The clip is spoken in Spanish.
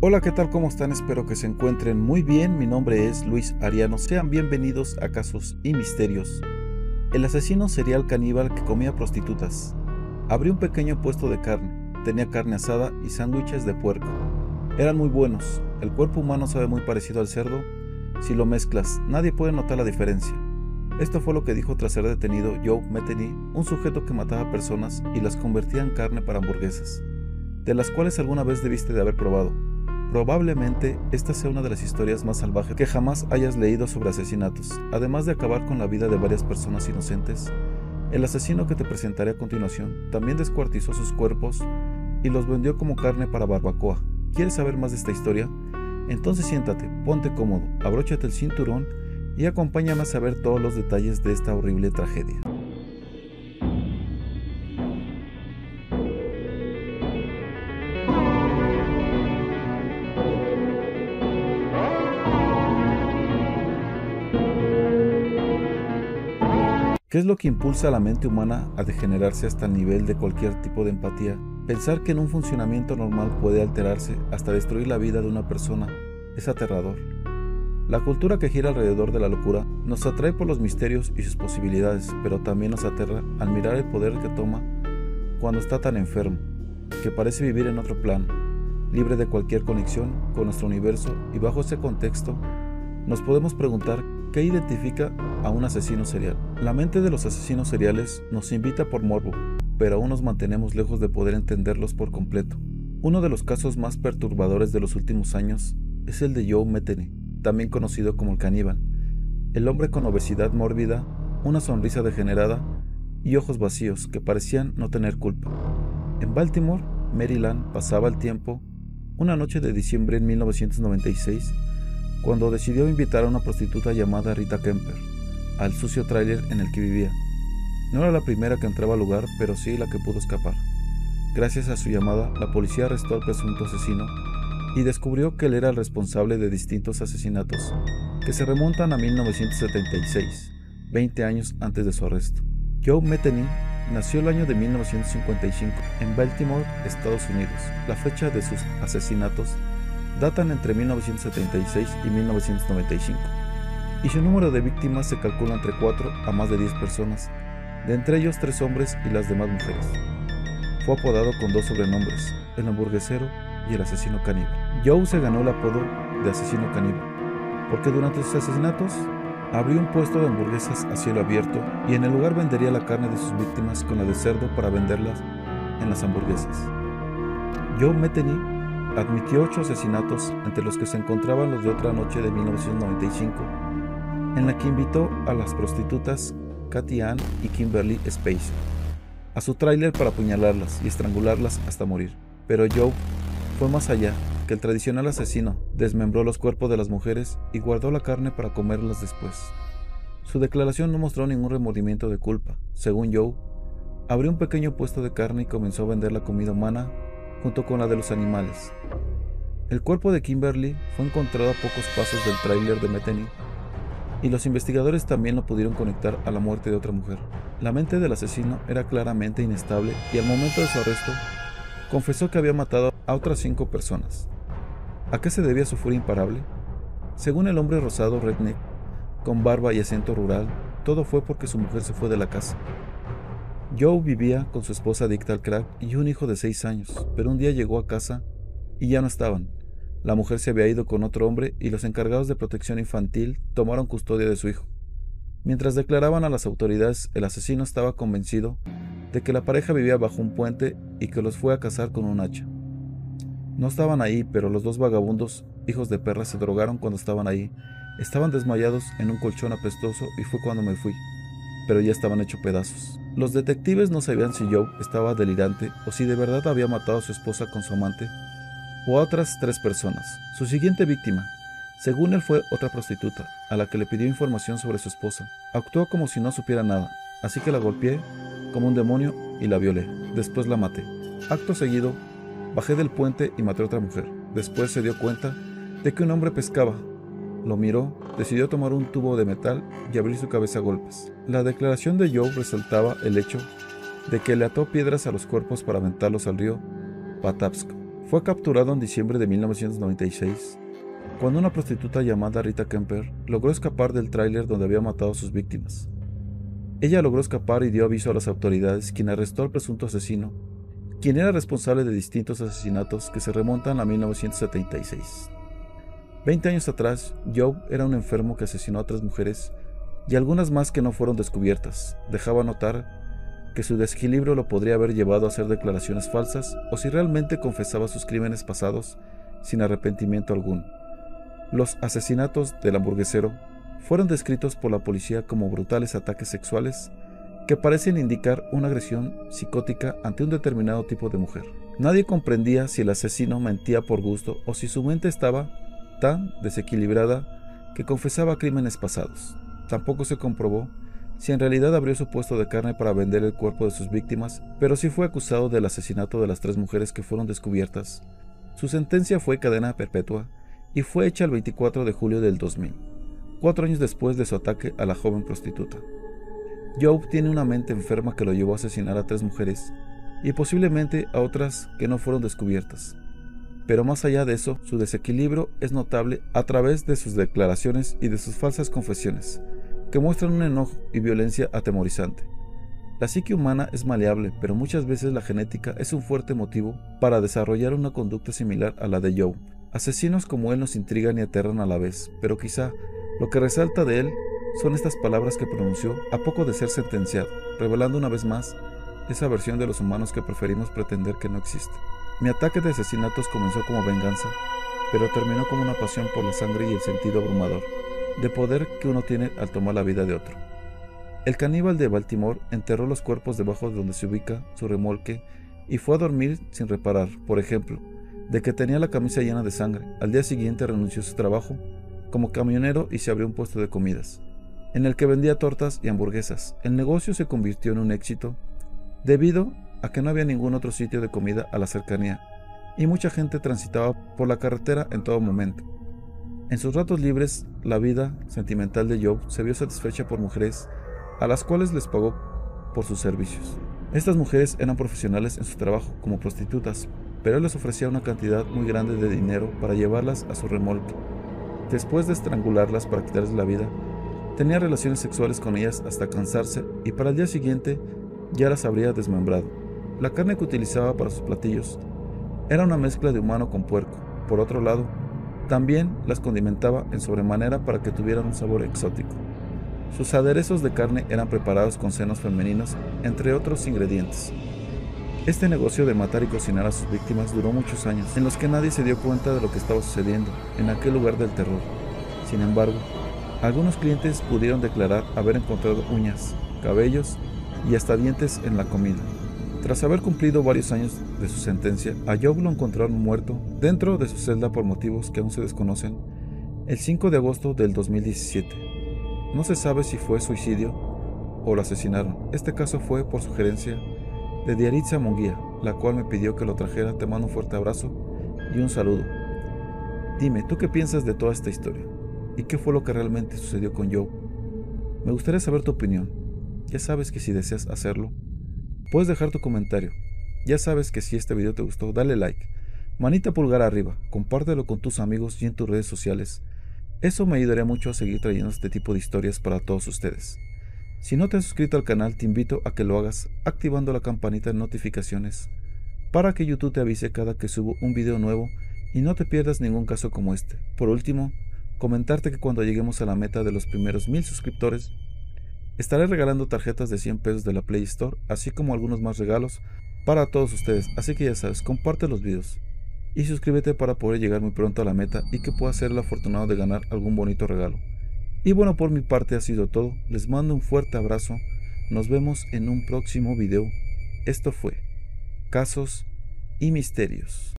Hola, ¿qué tal? ¿Cómo están? Espero que se encuentren muy bien. Mi nombre es Luis Ariano. Sean bienvenidos a Casos y Misterios. El asesino serial caníbal que comía prostitutas. Abrió un pequeño puesto de carne. Tenía carne asada y sándwiches de puerco. Eran muy buenos. El cuerpo humano sabe muy parecido al cerdo. Si lo mezclas, nadie puede notar la diferencia. Esto fue lo que dijo tras ser detenido Joe Metheny, un sujeto que mataba personas y las convertía en carne para hamburguesas, de las cuales alguna vez debiste de haber probado. Probablemente esta sea una de las historias más salvajes que jamás hayas leído sobre asesinatos. Además de acabar con la vida de varias personas inocentes, el asesino que te presentaré a continuación también descuartizó sus cuerpos y los vendió como carne para barbacoa. ¿Quieres saber más de esta historia? Entonces siéntate, ponte cómodo, abróchate el cinturón y acompáñame a saber todos los detalles de esta horrible tragedia. ¿Qué es lo que impulsa a la mente humana a degenerarse hasta el nivel de cualquier tipo de empatía? Pensar que en un funcionamiento normal puede alterarse hasta destruir la vida de una persona es aterrador. La cultura que gira alrededor de la locura nos atrae por los misterios y sus posibilidades, pero también nos aterra al mirar el poder que toma cuando está tan enfermo, que parece vivir en otro plano, libre de cualquier conexión con nuestro universo y bajo ese contexto nos podemos preguntar ¿Qué identifica a un asesino serial? La mente de los asesinos seriales nos invita por morbo, pero aún nos mantenemos lejos de poder entenderlos por completo. Uno de los casos más perturbadores de los últimos años es el de Joe Metheny, también conocido como el caníbal, el hombre con obesidad mórbida, una sonrisa degenerada y ojos vacíos que parecían no tener culpa. En Baltimore, Maryland, pasaba el tiempo, una noche de diciembre en 1996, cuando decidió invitar a una prostituta llamada Rita Kemper al sucio tráiler en el que vivía. No era la primera que entraba al lugar, pero sí la que pudo escapar. Gracias a su llamada, la policía arrestó al presunto asesino y descubrió que él era el responsable de distintos asesinatos que se remontan a 1976, 20 años antes de su arresto. Joe Metheny nació el año de 1955 en Baltimore, Estados Unidos. La fecha de sus asesinatos datan entre 1976 y 1995, y su número de víctimas se calcula entre 4 a más de 10 personas, de entre ellos 3 hombres y las demás mujeres. Fue apodado con dos sobrenombres, el hamburguesero y el asesino caníbal. Joe se ganó el apodo de asesino caníbal, porque durante sus asesinatos abrió un puesto de hamburguesas a cielo abierto y en el lugar vendería la carne de sus víctimas con la de cerdo para venderlas en las hamburguesas. Joe Metheny admitió ocho asesinatos, entre los que se encontraban los de otra noche de 1995, en la que invitó a las prostitutas Katy Ann y Kimberly Spacey a su tráiler para apuñalarlas y estrangularlas hasta morir. Pero Joe fue más allá, que el tradicional asesino desmembró los cuerpos de las mujeres y guardó la carne para comerlas después. Su declaración no mostró ningún remordimiento de culpa. Según Joe, abrió un pequeño puesto de carne y comenzó a vender la comida humana junto con la de los animales. El cuerpo de Kimberly fue encontrado a pocos pasos del tráiler de Metheny y los investigadores también lo pudieron conectar a la muerte de otra mujer. La mente del asesino era claramente inestable y al momento de su arresto confesó que había matado a otras cinco personas. ¿A qué se debía su furia imparable? Según el hombre rosado redneck, con barba y acento rural, todo fue porque su mujer se fue de la casa. Joe vivía con su esposa adicta al crack y un hijo de seis años, pero un día llegó a casa y ya no estaban. La mujer se había ido con otro hombre y los encargados de protección infantil tomaron custodia de su hijo. Mientras declaraban a las autoridades, el asesino estaba convencido de que la pareja vivía bajo un puente y que los fue a cazar con un hacha. No estaban ahí, pero los dos vagabundos, hijos de perra, se drogaron cuando estaban ahí. Estaban desmayados en un colchón apestoso y fue cuando me fui, pero ya estaban hechos pedazos. Los detectives no sabían si Joe estaba delirante o si de verdad había matado a su esposa con su amante o a otras tres personas. Su siguiente víctima, según él, fue otra prostituta, a la que le pidió información sobre su esposa. Actuó como si no supiera nada, así que la golpeé como un demonio y la violé. Después la maté. Acto seguido, bajé del puente y maté a otra mujer. Después se dio cuenta de que un hombre pescaba lo miró, decidió tomar un tubo de metal y abrir su cabeza a golpes. La declaración de Joe resaltaba el hecho de que le ató piedras a los cuerpos para aventarlos al río Patapsco. Fue capturado en diciembre de 1996, cuando una prostituta llamada Rita Kemper logró escapar del tráiler donde había matado a sus víctimas. Ella logró escapar y dio aviso a las autoridades, quien arrestó al presunto asesino, quien era responsable de distintos asesinatos que se remontan a 1976. Veinte años atrás, Joe era un enfermo que asesinó a tres mujeres y algunas más que no fueron descubiertas. Dejaba notar que su desequilibrio lo podría haber llevado a hacer declaraciones falsas o si realmente confesaba sus crímenes pasados sin arrepentimiento alguno. Los asesinatos del hamburguesero fueron descritos por la policía como brutales ataques sexuales que parecen indicar una agresión psicótica ante un determinado tipo de mujer. Nadie comprendía si el asesino mentía por gusto o si su mente estaba tan desequilibrada que confesaba crímenes pasados. Tampoco se comprobó si en realidad abrió su puesto de carne para vender el cuerpo de sus víctimas, pero sí fue acusado del asesinato de las tres mujeres que fueron descubiertas. Su sentencia fue cadena perpetua y fue hecha el 24 de julio del 2000, cuatro años después de su ataque a la joven prostituta. Job tiene una mente enferma que lo llevó a asesinar a tres mujeres y posiblemente a otras que no fueron descubiertas. Pero más allá de eso, su desequilibrio es notable a través de sus declaraciones y de sus falsas confesiones, que muestran un enojo y violencia atemorizante. La psique humana es maleable, pero muchas veces la genética es un fuerte motivo para desarrollar una conducta similar a la de Joe. Asesinos como él nos intrigan y aterran a la vez, pero quizá lo que resalta de él son estas palabras que pronunció a poco de ser sentenciado, revelando una vez más esa versión de los humanos que preferimos pretender que no existe. Mi ataque de asesinatos comenzó como venganza, pero terminó como una pasión por la sangre y el sentido abrumador de poder que uno tiene al tomar la vida de otro. El caníbal de Baltimore enterró los cuerpos debajo de donde se ubica su remolque y fue a dormir sin reparar, por ejemplo, de que tenía la camisa llena de sangre. Al día siguiente renunció a su trabajo como camionero y se abrió un puesto de comidas en el que vendía tortas y hamburguesas. El negocio se convirtió en un éxito debido a que no había ningún otro sitio de comida a la cercanía y mucha gente transitaba por la carretera en todo momento. En sus ratos libres, la vida sentimental de Job se vio satisfecha por mujeres a las cuales les pagó por sus servicios. Estas mujeres eran profesionales en su trabajo como prostitutas, pero él les ofrecía una cantidad muy grande de dinero para llevarlas a su remolque. Después de estrangularlas para quitarles la vida, Tenía relaciones sexuales con ellas hasta cansarse y para el día siguiente ya las habría desmembrado. La carne que utilizaba para sus platillos era una mezcla de humano con puerco. Por otro lado, también las condimentaba en sobremanera para que tuvieran un sabor exótico. Sus aderezos de carne eran preparados con senos femeninos, entre otros ingredientes. Este negocio de matar y cocinar a sus víctimas duró muchos años, en los que nadie se dio cuenta de lo que estaba sucediendo en aquel lugar del terror. Sin embargo, algunos clientes pudieron declarar haber encontrado uñas, cabellos y hasta dientes en la comida. Tras haber cumplido varios años de su sentencia, a Job lo encontraron muerto dentro de su celda por motivos que aún se desconocen el 5 de agosto del 2017. No se sabe si fue suicidio o lo asesinaron. Este caso fue por sugerencia de Diaritza Munguía, la cual me pidió que lo trajera. Te mando un fuerte abrazo y un saludo. Dime, ¿tú qué piensas de toda esta historia? ¿Y qué fue lo que realmente sucedió con Joe? Me gustaría saber tu opinión. Ya sabes que si deseas hacerlo, puedes dejar tu comentario. Ya sabes que si este video te gustó, dale like, manita pulgar arriba, compártelo con tus amigos y en tus redes sociales. Eso me ayudaría mucho a seguir trayendo este tipo de historias para todos ustedes. Si no te has suscrito al canal, te invito a que lo hagas activando la campanita de notificaciones para que YouTube te avise cada que subo un video nuevo y no te pierdas ningún caso como este. Por último, comentarte que cuando lleguemos a la meta de los primeros mil suscriptores, estaré regalando tarjetas de 100 pesos de la Play Store, así como algunos más regalos para todos ustedes. Así que ya sabes, comparte los videos y suscríbete para poder llegar muy pronto a la meta y que pueda ser el afortunado de ganar algún bonito regalo. Y bueno, por mi parte ha sido todo. Les mando un fuerte abrazo. Nos vemos en un próximo video. Esto fue Casos y Misterios.